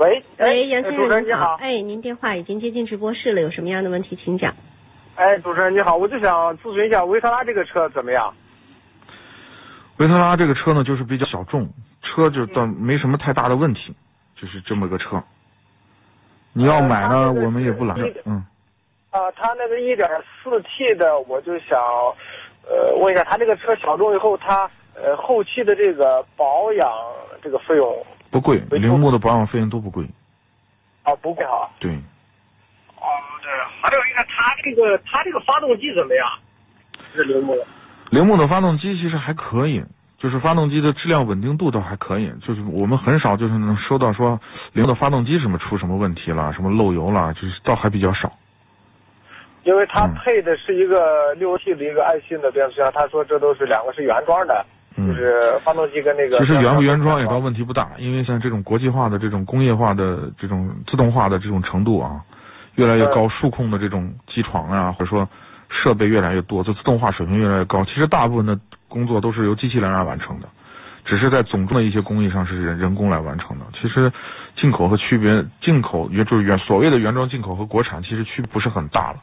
喂，喂，杨先主持人生您你好。哎，您电话已经接进直播室了，有什么样的问题请讲。哎，主持人你好，我就想咨询一下维特拉这个车怎么样？维特拉这个车呢，就是比较小众，车就倒没什么太大的问题，就是这么个车。你要买呢，我们也不拦着，嗯。啊，它那个一点四 T 的，我就想呃问一下，它这个车小众以后，它呃后期的这个保养这个费用不贵，铃木的保养费用都不贵。啊不贵啊？对，哦，对，还有一个它这个它这个发动机怎么样？是铃木的。铃木的发动机其实还可以，就是发动机的质量稳定度倒还可以，就是我们很少就是能收到说铃木的发动机什么出什么问题了，什么漏油了，就是倒还比较少。因为它嗯配的是一个六 T 的一个爱信的变速箱，他说这都是两个是原装的，嗯就是发动机跟那个。其实原不原装也倒问题不大，因为像这种国际化的这种工业化的这种自动化的这种程度啊，越来越高，数控的这种机床啊，或者说设备越来越多，就自动化水平越来越高。其实大部分的工作都是由机器人来完成的，只是在总重的一些工艺上是人人工来完成的。其实进口和区别，进口也就是原所谓的原装进口和国产，其实区别不是很大了。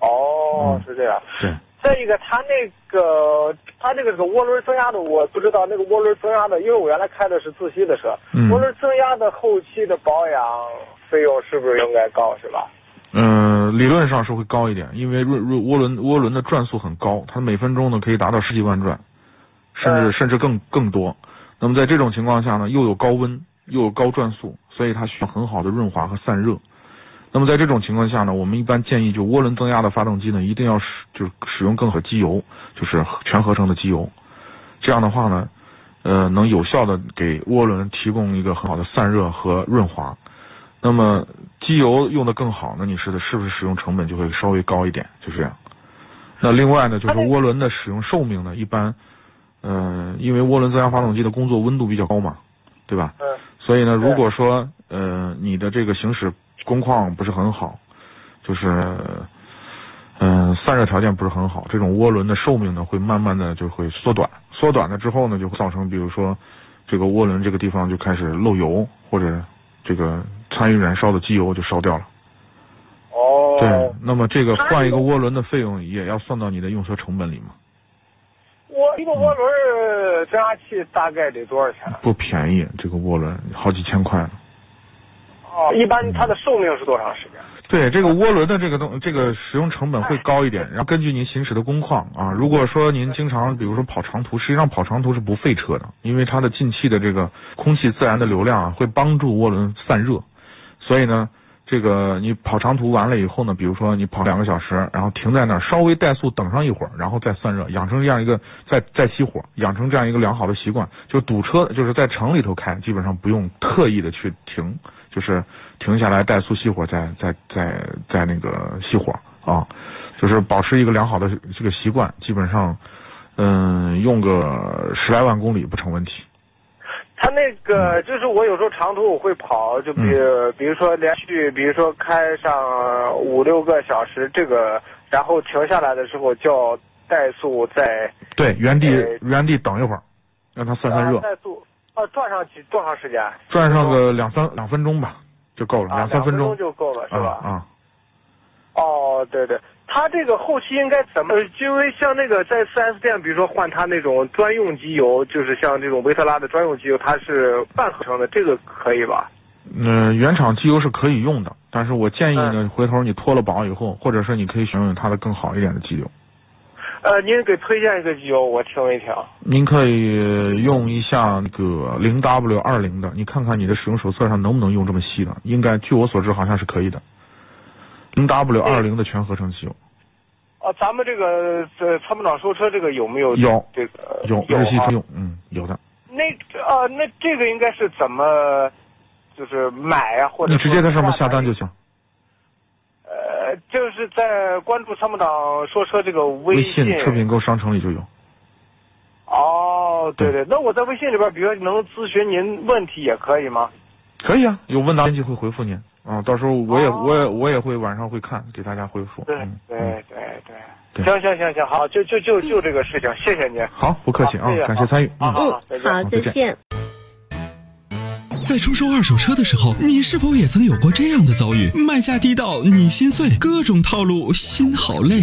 哦嗯，是这样。对。再一个，它那个它这个是个涡轮增压的，我不知道那个涡轮增压的，因为我原来开的是自吸的车，嗯涡轮增压的后期的保养费用是不是应该高，是吧？嗯，理论上是会高一点，因为润润涡轮涡轮的转速很高，它每分钟呢可以达到十几万转，甚至嗯甚至更更多。那么在这种情况下呢，又有高温又有高转速，所以它需要很好的润滑和散热。那么在这种情况下呢，我们一般建议就涡轮增压的发动机呢，一定要使就是使用更好的机油，就是全合成的机油。这样的话呢，呃，能有效的给涡轮提供一个很好的散热和润滑。那么机油用的更好，那你是的是不是使用成本就会稍微高一点？就这样。那另外呢，就是涡轮的使用寿命呢，一般，嗯、因为涡轮增压发动机的工作温度比较高嘛，对吧？嗯。所以呢，如果说呃你的这个行驶工况不是很好，就是嗯、散热条件不是很好，这种涡轮的寿命呢会慢慢的就会缩短，缩短了之后呢就会造成比如说这个涡轮这个地方就开始漏油，或者这个参与燃烧的机油就烧掉了。哦。对，那么这个换一个涡轮的费用也要算到你的用车成本里嘛，我一个涡轮增压器大概得多少钱？不便宜，这个涡轮好几千块呢。哦，一般它的寿命是多长时间？对这个涡轮的这个东，这个使用成本会高一点，然后根据您行驶的工况啊，如果说您经常比如说跑长途，实际上跑长途是不费车的，因为它的进气的这个空气自然的流量啊，会帮助涡轮散热，所以呢，这个你跑长途完了以后呢，比如说你跑两个小时，然后停在那儿稍微怠速等上一会儿，然后再散热，养成这样一个再再熄火，养成这样一个良好的习惯，就堵车就是在城里头开，基本上不用特意的去停，就是停下来怠速熄火，再再再再那个熄火啊，就是保持一个良好的这个习惯，基本上嗯用个十来万公里不成问题。它那个就是我有时候长途我会跑，就比、嗯比如说连续，比如说开上五六个小时，这个然后停下来的时候叫怠速在对，原地呃原地等一会儿，让它散散热啊，怠速啊转上几多长时间？转上个两三两分钟吧就够了，啊两三分钟就够了是啊吧？啊。哦，对对，它这个后期应该怎么？因为像那个在 4S 店，比如说换它那种专用机油，就是像这种维特拉的专用机油，它是半合成的，这个可以吧？嗯、原厂机油是可以用的，但是我建议呢，回头你脱了保以后，或者是你可以选用它的更好一点的机油。呃，您给推荐一个机油，我听一听。您可以用一下那个零 W 二零的，你看看你的使用手册上能不能用这么细的，应该据我所知好像是可以的。零 W 二零的全合成机油。啊，咱们这个这参谋长说车这个有没有？有这个有日系通用，嗯，有的。那啊，那这个应该是怎么就是买啊？或者你直接在上面下单就行。呃，就是在关注参谋长说车这个微信车品购商城里就有。哦，对对，那我在微信里边，比如说能咨询您问题也可以吗？可以啊，有问答编辑会回复您啊，到时候我也我也我也会晚上会看，给大家回复。对对对对，行行行行，好，就就就就这个事情，谢谢您。好，不客气啊，感谢参与。嗯，好，再见。在出售二手车的时候，你是否也曾有过这样的遭遇？卖价低到你心碎，各种套路，心好累。